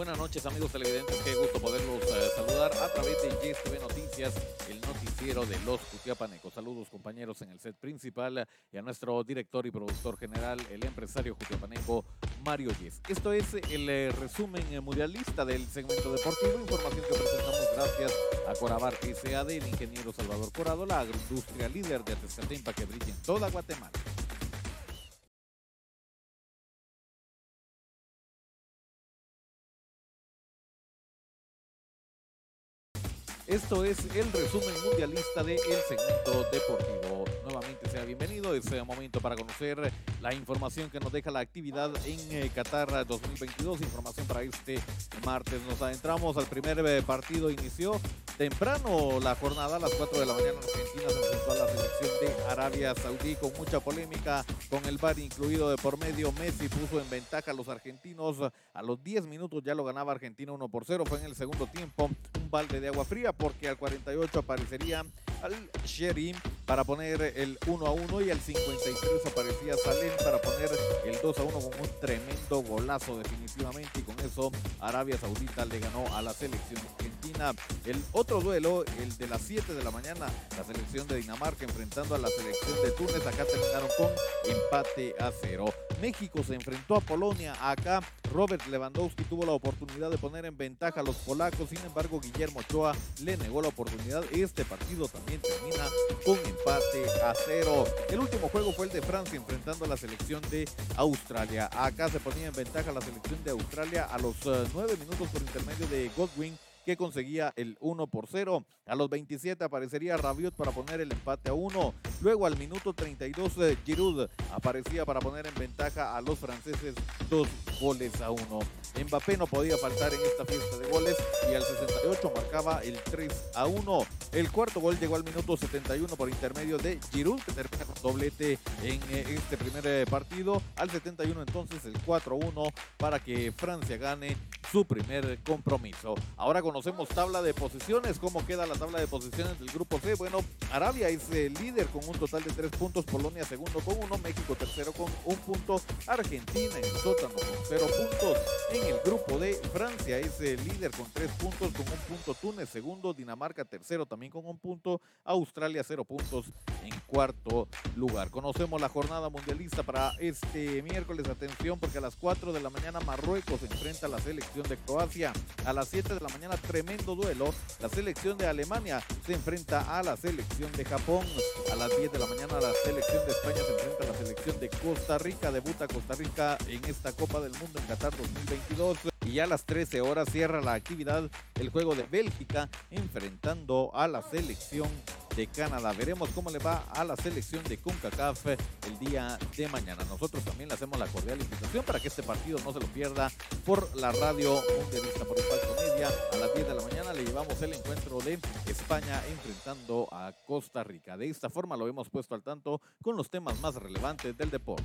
Buenas noches amigos televidentes, qué gusto poderlos eh, saludar a través de YSTV Noticias, el noticiero de los Cutiapanecos. Saludos compañeros en el set principal eh, y a nuestro director y productor general, el empresario cutiapaneco Mario Yes. Esto es eh, el resumen mundialista del segmento deportivo, información que presentamos gracias a Corabar SAD, el ingeniero Salvador Corado, la agroindustria líder de Tezcatempa que brilla en toda Guatemala. Esto es el resumen mundialista del segmento deportivo. Nuevamente sea bienvenido. Es momento para conocer la información que nos deja la actividad en eh, Qatar 2022. Información para este martes. Nos adentramos al primer eh, partido. Inició temprano la jornada a las 4 de la mañana. Argentina se enfrentó a la selección de Arabia Saudí con mucha polémica, con el bar incluido de por medio. Messi puso en ventaja a los argentinos. A los 10 minutos ya lo ganaba Argentina 1 por 0. Fue en el segundo tiempo balde de agua fría porque al 48 aparecería al Sherim para poner el 1 a 1 y al 53 aparecía Salem para poner el 2 a 1 con un tremendo golazo definitivamente y con eso Arabia Saudita le ganó a la selección El otro duelo, el de las 7 de la mañana, la selección de Dinamarca enfrentando a la selección de Túnez, acá terminaron con empate a cero. México se enfrentó a Polonia, acá Robert Lewandowski tuvo la oportunidad de poner en ventaja a los polacos, sin embargo Guillermo Ochoa le negó la oportunidad. Este partido también termina con empate a cero. El último juego fue el de Francia enfrentando a la selección de Australia. Acá se ponía en ventaja la selección de Australia a los uh, nueve minutos por intermedio de Godwin que conseguía el 1 por 0. A los 27 aparecería Rabiot para poner el empate a 1. Luego al minuto 32 eh, Giroud aparecía para poner en ventaja a los franceses dos goles a 1. Mbappé no podía faltar en esta fiesta de goles y al 68 marcaba el 3 a 1. El cuarto gol llegó al minuto 71 por intermedio de Giroud que termina con doblete en eh, este primer eh, partido. Al 71 entonces el 4 a 1 para que Francia gane su primer compromiso. Ahora conocemos tabla de posiciones. ¿Cómo queda la tabla de posiciones del grupo C? Bueno, Arabia es el líder con un total de tres puntos, Polonia segundo con uno, México tercero con un punto, Argentina en el sótano con cero puntos. En el grupo D, Francia es el líder con tres puntos, con un punto, Túnez segundo, Dinamarca tercero también con un punto, Australia cero puntos en cuarto lugar. Conocemos la jornada mundialista para este miércoles. Atención porque a las 4 de la mañana Marruecos enfrenta a la selección de Croacia. A las 7 de la mañana tremendo duelo. La selección de Alemania se enfrenta a la selección de Japón. A las 10 de la mañana la selección de España se enfrenta a la selección de Costa Rica. Debuta Costa Rica en esta Copa del Mundo en Qatar 2022. Y a las 13 horas cierra la actividad el juego de Bélgica enfrentando a la selección de Canadá. Veremos cómo le va a la selección de CONCACAF el día de mañana. Nosotros también le hacemos la cordial invitación para que este partido no se lo pierda por la radio mundialista por Impacto Media. A las 10 de la mañana le llevamos el encuentro de España enfrentando a Costa Rica. De esta forma lo hemos puesto al tanto con los temas más relevantes del deporte.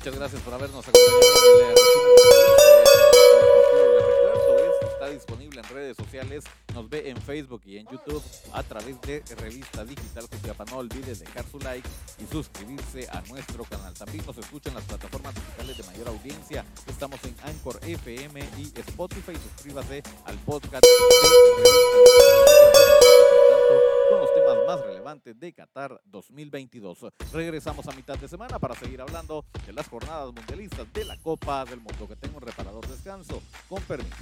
Muchas gracias por habernos acompañado en el está disponible en redes sociales. Nos ve en Facebook y en YouTube a través de Revista Digital. No olvide dejar su like y suscribirse a nuestro canal. También nos escuchan las plataformas digitales de mayor audiencia. Estamos en Anchor FM y Spotify. Suscríbase al podcast de temas más relevantes de Qatar 2022. Regresamos a mitad de semana para seguir hablando de las jornadas mundialistas de la Copa del Mundo. Que tenga un reparador descanso. Con permiso.